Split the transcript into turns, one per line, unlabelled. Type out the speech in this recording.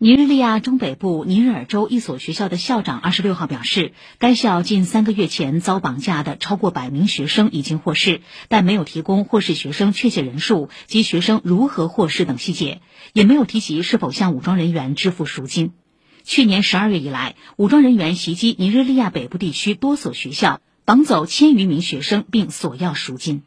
尼日利亚中北部尼日尔州一所学校的校长二十六号表示该校近三个月前遭绑架的超过百名学生已经获释但没有提供获释学生确切人数及学生如何获释等细节也没有提及是否向武装人员支付赎金。去年十二月以来武装人员袭击尼日利亚北部地区多所学校绑走千余名学生并索要赎金。